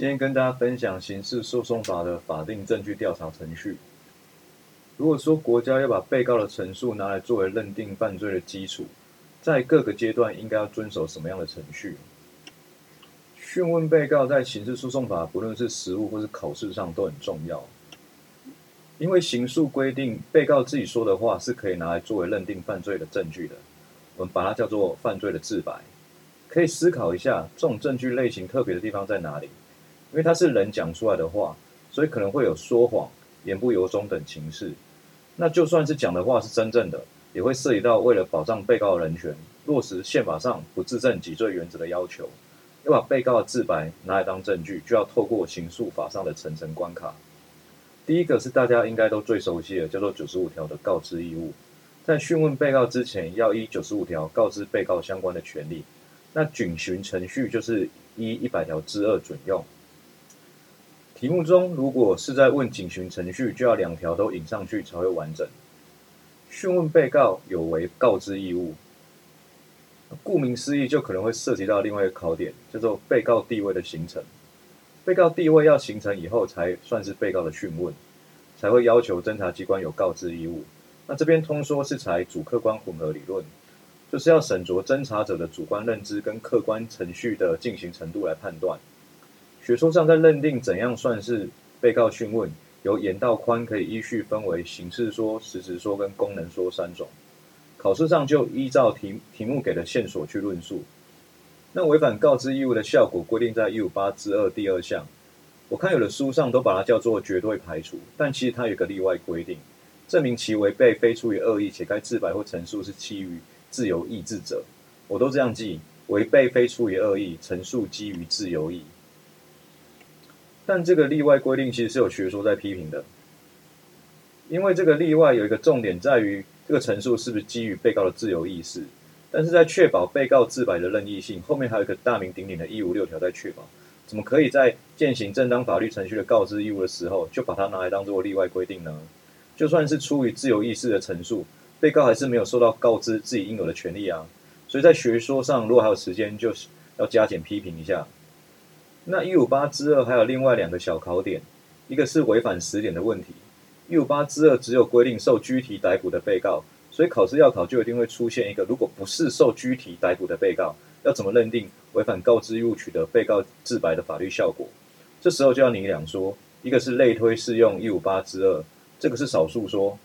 今天跟大家分享刑事诉讼法的法定证据调查程序。如果说国家要把被告的陈述拿来作为认定犯罪的基础，在各个阶段应该要遵守什么样的程序？讯问被告在刑事诉讼法，不论是实务或是考试上都很重要。因为刑诉规定，被告自己说的话是可以拿来作为认定犯罪的证据的，我们把它叫做犯罪的自白。可以思考一下，这种证据类型特别的地方在哪里？因为它是人讲出来的话，所以可能会有说谎、言不由衷等情事。那就算是讲的话是真正的，也会涉及到为了保障被告的人权，落实宪法上不自证己罪原则的要求，要把被告的自白拿来当证据，就要透过刑诉法上的层层关卡。第一个是大家应该都最熟悉的，叫做九十五条的告知义务，在讯问被告之前，要依九十五条告知被告相关的权利。那警询程序就是依一百条之二准用。题目中如果是在问警询程序，就要两条都引上去才会完整。讯问被告有违告知义务，顾名思义，就可能会涉及到另外一个考点，叫做被告地位的形成。被告地位要形成以后，才算是被告的讯问，才会要求侦查机关有告知义务。那这边通说是采主客观混合理论，就是要审酌侦查者的主观认知跟客观程序的进行程度来判断。学说上在认定怎样算是被告讯问，由严到宽可以依序分为形式说、实质说跟功能说三种。考试上就依照题题目给的线索去论述。那违反告知义务的效果规定在一五八之二第二项，我看有的书上都把它叫做绝对排除，但其实它有个例外规定，证明其违背非出于恶意且该自白或陈述是基于自由意志者，我都这样记：违背非出于恶意，陈述基于自由意。但这个例外规定其实是有学说在批评的，因为这个例外有一个重点在于这个陈述是不是基于被告的自由意识。但是在确保被告自白的任意性，后面还有一个大名鼎鼎的一五六条在确保，怎么可以在践行正当法律程序的告知义务的时候，就把它拿来当做例外规定呢？就算是出于自由意识的陈述，被告还是没有受到告知自己应有的权利啊。所以在学说上，如果还有时间，就是要加减批评一下。那一五八之二还有另外两个小考点，一个是违反时点的问题。一五八之二只有规定受拘提逮捕的被告。所以考试要考就一定会出现一个，如果不是受拘提逮捕的被告，要怎么认定违反告知义务取得被告自白的法律效果？这时候就要你两说，一个是类推适用一五八之二，这个是少数说；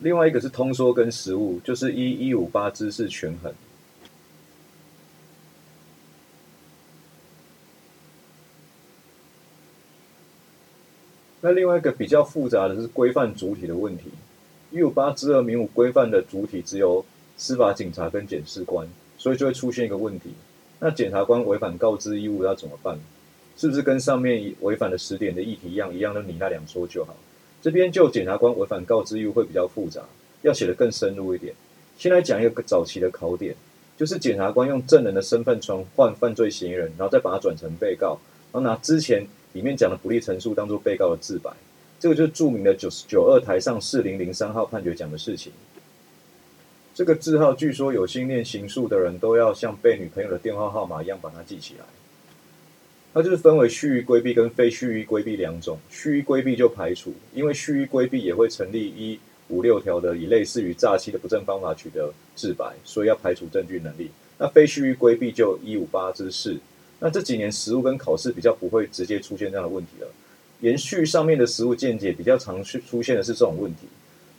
另外一个是通说跟实务，就是一一五八之四权衡。那另外一个比较复杂的是规范主体的问题。一五八之二名五规范的主体只有司法警察跟检视官，所以就会出现一个问题：那检察官违反告知义务要怎么办？是不是跟上面违反的十点的议题一样，一样的你那两说就好？这边就检察官违反告知义务会比较复杂，要写的更深入一点。先来讲一个早期的考点，就是检察官用证人的身份传唤犯罪嫌疑人，然后再把他转成被告，然后拿之前里面讲的不利陈述当做被告的自白。这个就是著名的九十九二台上四零零三号判决讲的事情。这个字号据说有心念刑诉的人都要像背女朋友的电话号码一样把它记起来。它就是分为蓄意规避跟非蓄意规避两种。蓄意规避就排除，因为蓄意规避也会成立一五六条的以类似于诈欺的不正方法取得自白，所以要排除证据能力。那非蓄意规避就一五八之四。那这几年实务跟考试比较不会直接出现这样的问题了。延续上面的实物见解，比较常去出现的是这种问题。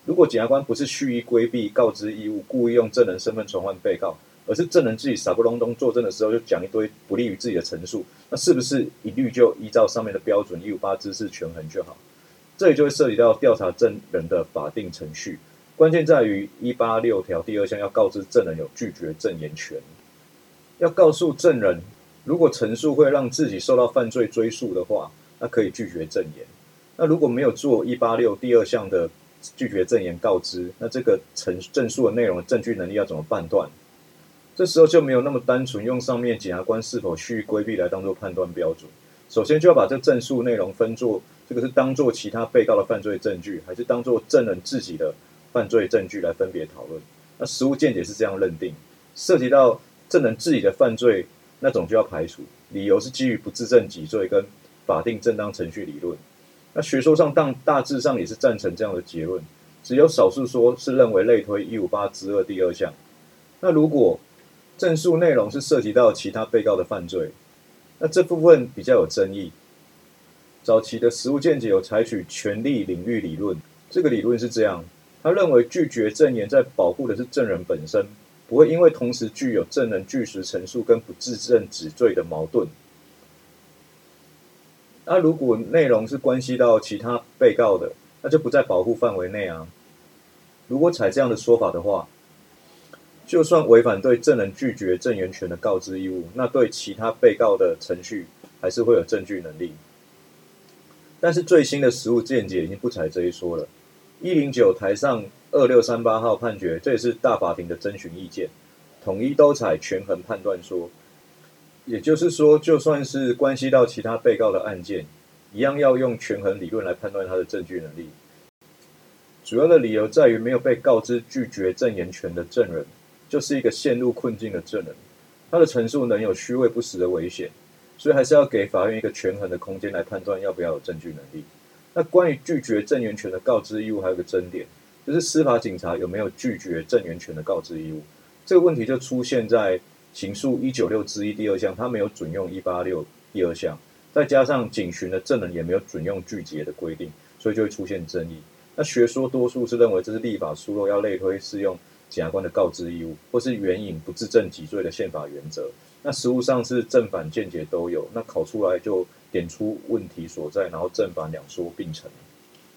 如果检察官不是蓄意规避告知义务，故意用证人身份传唤被告，而是证人自己傻不隆咚作证的时候就讲一堆不利于自己的陈述，那是不是一律就依照上面的标准一五八知识权衡就好？这里就会涉及到调查证人的法定程序，关键在于一八六条第二项要告知证人有拒绝证言权，要告诉证人，如果陈述会让自己受到犯罪追诉的话。那可以拒绝证言。那如果没有做一八六第二项的拒绝证言告知，那这个陈证述的内容证据能力要怎么判断？这时候就没有那么单纯用上面检察官是否蓄意规避来当做判断标准。首先就要把这证述内容分作这个是当做其他被告的犯罪证据，还是当做证人自己的犯罪证据来分别讨论。那实务见解是这样认定，涉及到证人自己的犯罪那种就要排除。理由是基于不自证己罪跟法定正当程序理论。那学说上当大致上也是赞成这样的结论，只有少数说是认为类推一五八之二第二项。那如果证述内容是涉及到其他被告的犯罪，那这部分比较有争议。早期的实务见解有采取权利领域理论，这个理论是这样：他认为拒绝证言在保护的是证人本身，不会因为同时具有证人据实陈述跟不自证指罪的矛盾。那如果内容是关系到其他被告的，那就不在保护范围内啊。如果采这样的说法的话，就算违反对证人拒绝证言权的告知义务，那对其他被告的程序还是会有证据能力。但是最新的实务见解已经不采这一说了。一零九台上二六三八号判决，这也是大法庭的征询意见，统一都采权衡判断说。也就是说，就算是关系到其他被告的案件，一样要用权衡理论来判断他的证据能力。主要的理由在于，没有被告知拒绝证言权的证人，就是一个陷入困境的证人，他的陈述能有虚伪不实的危险，所以还是要给法院一个权衡的空间来判断要不要有证据能力。那关于拒绝证言权的告知义务，还有个争点，就是司法警察有没有拒绝证言权的告知义务？这个问题就出现在。刑诉一九六之一第二项，他没有准用一八六第二项，再加上警询的证人也没有准用拒结的规定，所以就会出现争议。那学说多数是认为这是立法疏漏，要类推适用检察官的告知义务，或是援引不自证己罪的宪法原则。那实务上是正反见解都有，那考出来就点出问题所在，然后正反两说并成。